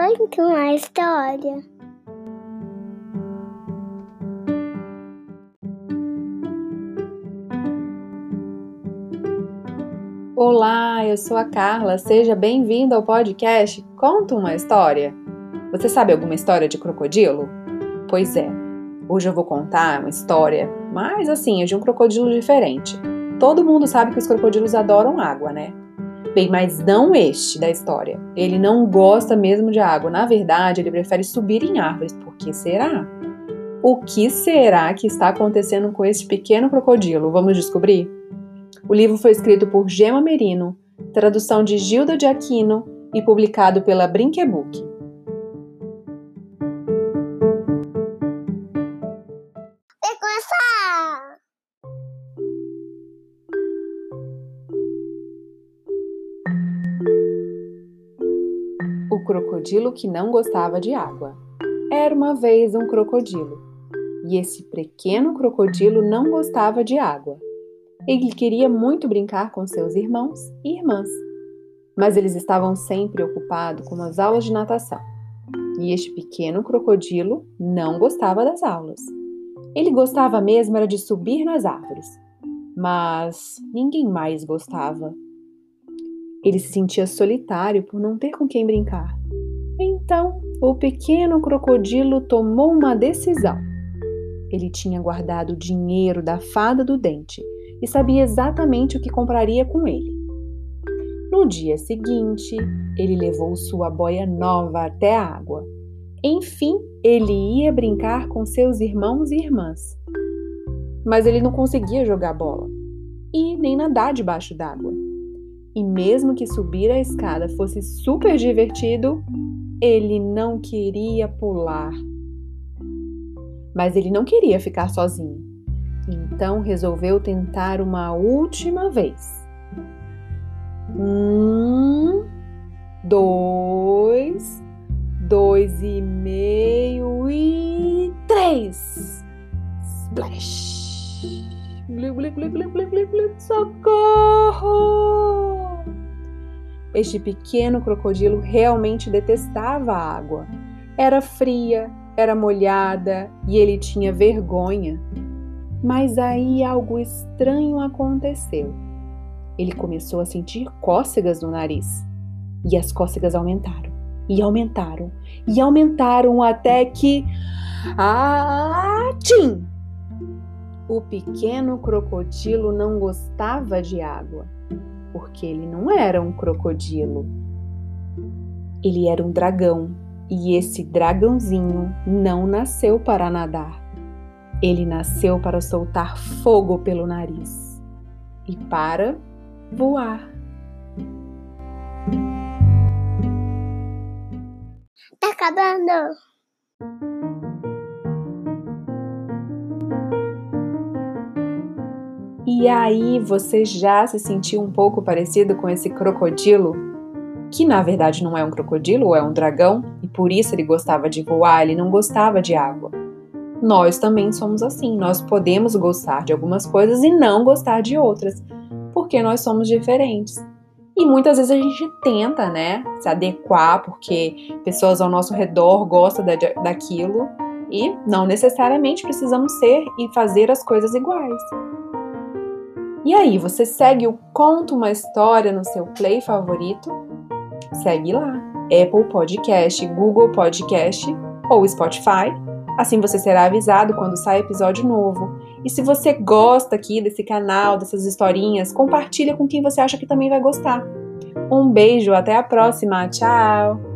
Conta uma história. Olá, eu sou a Carla. Seja bem-vindo ao podcast Conta uma História. Você sabe alguma história de crocodilo? Pois é, hoje eu vou contar uma história, mas assim, é de um crocodilo diferente. Todo mundo sabe que os crocodilos adoram água, né? Bem, mas não este da história. Ele não gosta mesmo de água. Na verdade, ele prefere subir em árvores. Por que será? O que será que está acontecendo com este pequeno crocodilo? Vamos descobrir? O livro foi escrito por Gema Merino, tradução de Gilda de Aquino e publicado pela Brinquebook. O crocodilo que não gostava de água. Era uma vez um crocodilo, e esse pequeno crocodilo não gostava de água. Ele queria muito brincar com seus irmãos e irmãs, mas eles estavam sempre ocupados com as aulas de natação. E este pequeno crocodilo não gostava das aulas. Ele gostava mesmo era de subir nas árvores, mas ninguém mais gostava. Ele se sentia solitário por não ter com quem brincar. Então, o pequeno crocodilo tomou uma decisão. Ele tinha guardado o dinheiro da fada do dente e sabia exatamente o que compraria com ele. No dia seguinte, ele levou sua boia nova até a água. Enfim, ele ia brincar com seus irmãos e irmãs. Mas ele não conseguia jogar bola e nem nadar debaixo d'água. E mesmo que subir a escada fosse super divertido, ele não queria pular. Mas ele não queria ficar sozinho. Então resolveu tentar uma última vez. Um, dois, dois e meio e três. Splash! Socorro! Este pequeno crocodilo realmente detestava a água. Era fria, era molhada e ele tinha vergonha. Mas aí algo estranho aconteceu. Ele começou a sentir cócegas no nariz. E as cócegas aumentaram, e aumentaram, e aumentaram até que. Ah, tchim! O pequeno crocodilo não gostava de água, porque ele não era um crocodilo. Ele era um dragão, e esse dragãozinho não nasceu para nadar. Ele nasceu para soltar fogo pelo nariz e para voar. Tá acabando. E aí, você já se sentiu um pouco parecido com esse crocodilo? Que na verdade não é um crocodilo, é um dragão, e por isso ele gostava de voar, ele não gostava de água nós também somos assim. Nós podemos gostar de algumas coisas e não gostar de outras, porque nós somos diferentes. E muitas vezes a gente tenta, né, se adequar porque pessoas ao nosso redor gostam da, daquilo e não necessariamente precisamos ser e fazer as coisas iguais. E aí, você segue o Conta uma História no seu play favorito? Segue lá, Apple Podcast, Google Podcast ou Spotify Assim você será avisado quando sai episódio novo. E se você gosta aqui desse canal, dessas historinhas, compartilha com quem você acha que também vai gostar. Um beijo, até a próxima. Tchau.